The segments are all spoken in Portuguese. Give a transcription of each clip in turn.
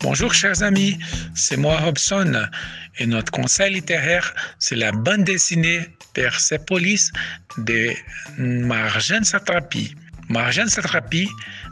Bonjour chers amis, c'est moi Robson et notre conseil littéraire, c'est la bande dessinée Persepolis de Marjane Satrapi. Marjane Satrapi,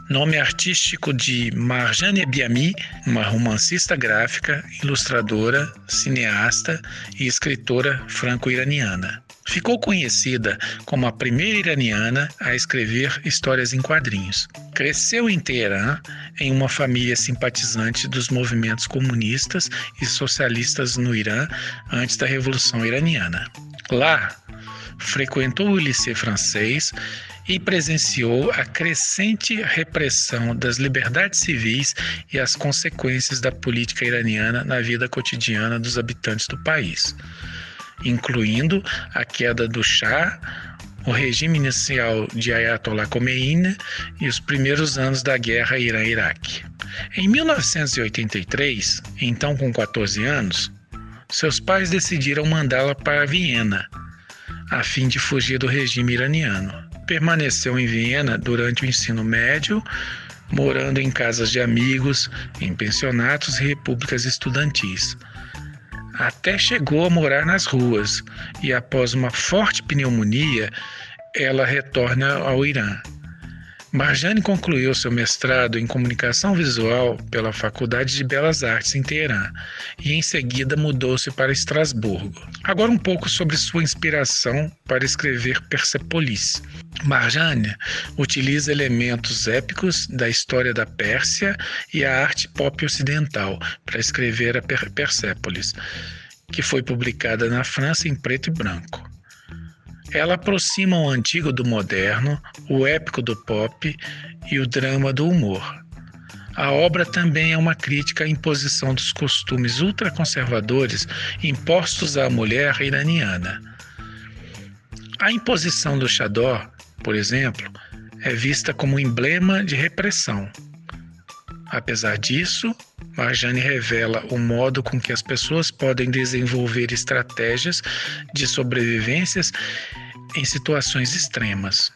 nome artístico de Marjane Biami, uma romancista gráfica, ilustradora, cineasta e escritora franco-iraniana. Ficou conhecida como a primeira iraniana a escrever histórias em quadrinhos. Cresceu em Teherã em uma família simpatizante dos movimentos comunistas e socialistas no Irã antes da Revolução Iraniana. Lá, frequentou o Liceu francês e presenciou a crescente repressão das liberdades civis e as consequências da política iraniana na vida cotidiana dos habitantes do país incluindo a queda do Shah, o regime inicial de Ayatollah Khomeini e os primeiros anos da guerra Irã-Iraque. Em 1983, então com 14 anos, seus pais decidiram mandá-la para Viena, a fim de fugir do regime iraniano. Permaneceu em Viena durante o ensino médio, morando em casas de amigos, em pensionatos e repúblicas estudantis até chegou a morar nas ruas e, após uma forte pneumonia, ela retorna ao Irã. Marjane concluiu seu mestrado em comunicação visual pela Faculdade de Belas Artes em Teherã e em seguida mudou-se para Estrasburgo. Agora um pouco sobre sua inspiração para escrever Persepolis. Marjane utiliza elementos épicos da história da Pérsia e a arte pop ocidental para escrever a Persépolis, que foi publicada na França em preto e branco. Ela aproxima o antigo do moderno, o épico do pop e o drama do humor. A obra também é uma crítica à imposição dos costumes ultraconservadores impostos à mulher iraniana. A imposição do Chador, por exemplo, é vista como um emblema de repressão. Apesar disso, Marjane revela o modo com que as pessoas podem desenvolver estratégias de sobrevivências em situações extremas.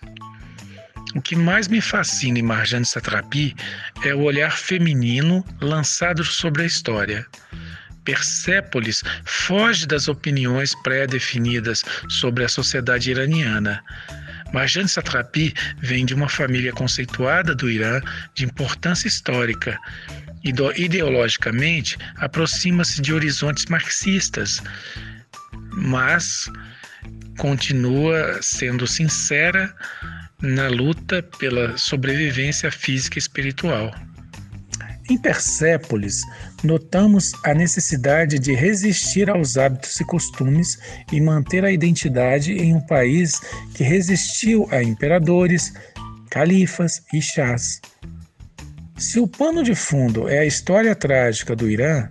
O que mais me fascina em Marjane Satrapi é o olhar feminino lançado sobre a história. Persépolis foge das opiniões pré-definidas sobre a sociedade iraniana. Marjane Satrapi vem de uma família conceituada do Irã de importância histórica e ideologicamente aproxima-se de horizontes marxistas, mas continua sendo sincera na luta pela sobrevivência física e espiritual. Em Persépolis, notamos a necessidade de resistir aos hábitos e costumes e manter a identidade em um país que resistiu a imperadores, califas e chás. Se o pano de fundo é a história trágica do Irã,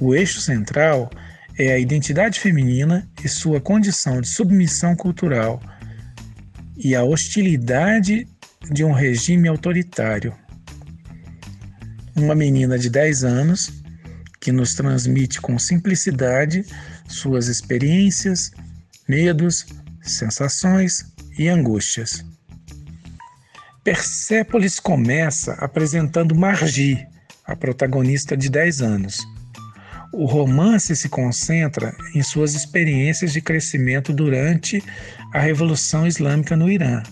o eixo central é a identidade feminina e sua condição de submissão cultural e a hostilidade de um regime autoritário. Uma menina de 10 anos que nos transmite com simplicidade suas experiências, medos, sensações e angústias. Persépolis começa apresentando Margi, a protagonista de 10 anos o romance se concentra em suas experiências de crescimento durante a Revolução Islâmica no Irã.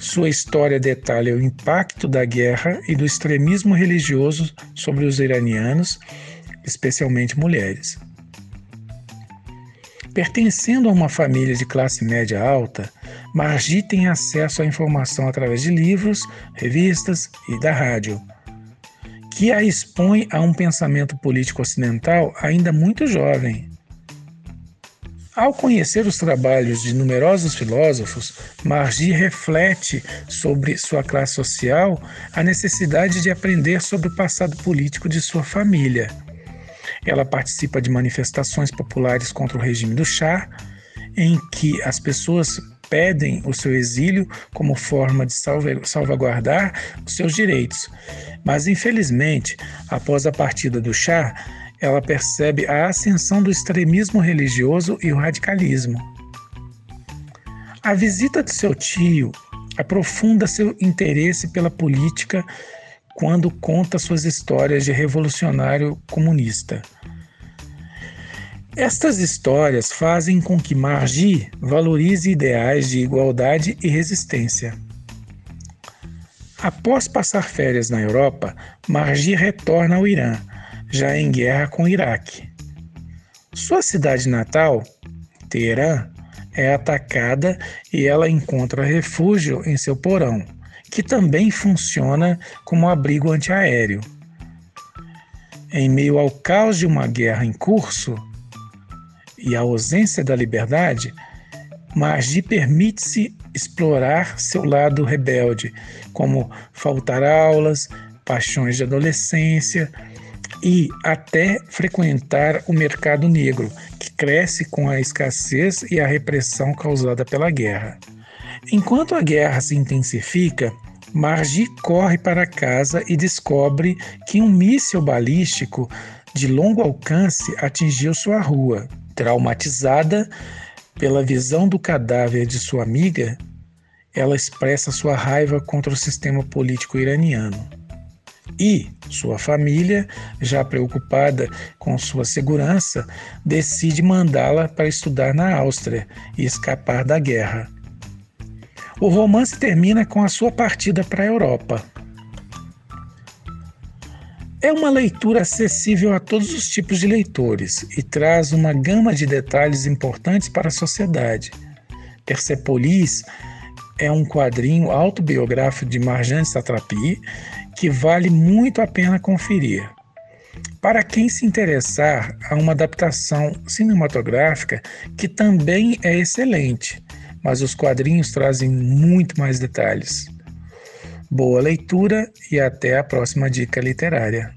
Sua história detalha o impacto da guerra e do extremismo religioso sobre os iranianos, especialmente mulheres. Pertencendo a uma família de classe média alta, Margi tem acesso à informação através de livros, revistas e da rádio que a expõe a um pensamento político ocidental ainda muito jovem. Ao conhecer os trabalhos de numerosos filósofos, Margi reflete sobre sua classe social a necessidade de aprender sobre o passado político de sua família. Ela participa de manifestações populares contra o regime do Shah, em que as pessoas pedem o seu exílio como forma de salvaguardar os seus direitos. Mas, infelizmente, após a partida do chá, ela percebe a ascensão do extremismo religioso e o radicalismo. A visita de seu tio aprofunda seu interesse pela política quando conta suas histórias de revolucionário comunista. Estas histórias fazem com que Margi valorize ideais de igualdade e resistência. Após passar férias na Europa, Margi retorna ao Irã, já em guerra com o Iraque. Sua cidade natal, Teherã, é atacada e ela encontra refúgio em seu porão, que também funciona como abrigo antiaéreo. Em meio ao caos de uma guerra em curso e à ausência da liberdade, Margi permite-se explorar seu lado rebelde, como faltar aulas, paixões de adolescência e até frequentar o mercado negro, que cresce com a escassez e a repressão causada pela guerra. Enquanto a guerra se intensifica, Margie corre para casa e descobre que um míssil balístico de longo alcance atingiu sua rua. Traumatizada pela visão do cadáver de sua amiga, ela expressa sua raiva contra o sistema político iraniano. E sua família, já preocupada com sua segurança, decide mandá-la para estudar na Áustria e escapar da guerra. O romance termina com a sua partida para a Europa. É uma leitura acessível a todos os tipos de leitores e traz uma gama de detalhes importantes para a sociedade. Persepolis é um quadrinho autobiográfico de Marjane Satrapi que vale muito a pena conferir. Para quem se interessar, há uma adaptação cinematográfica que também é excelente, mas os quadrinhos trazem muito mais detalhes. Boa leitura e até a próxima dica literária.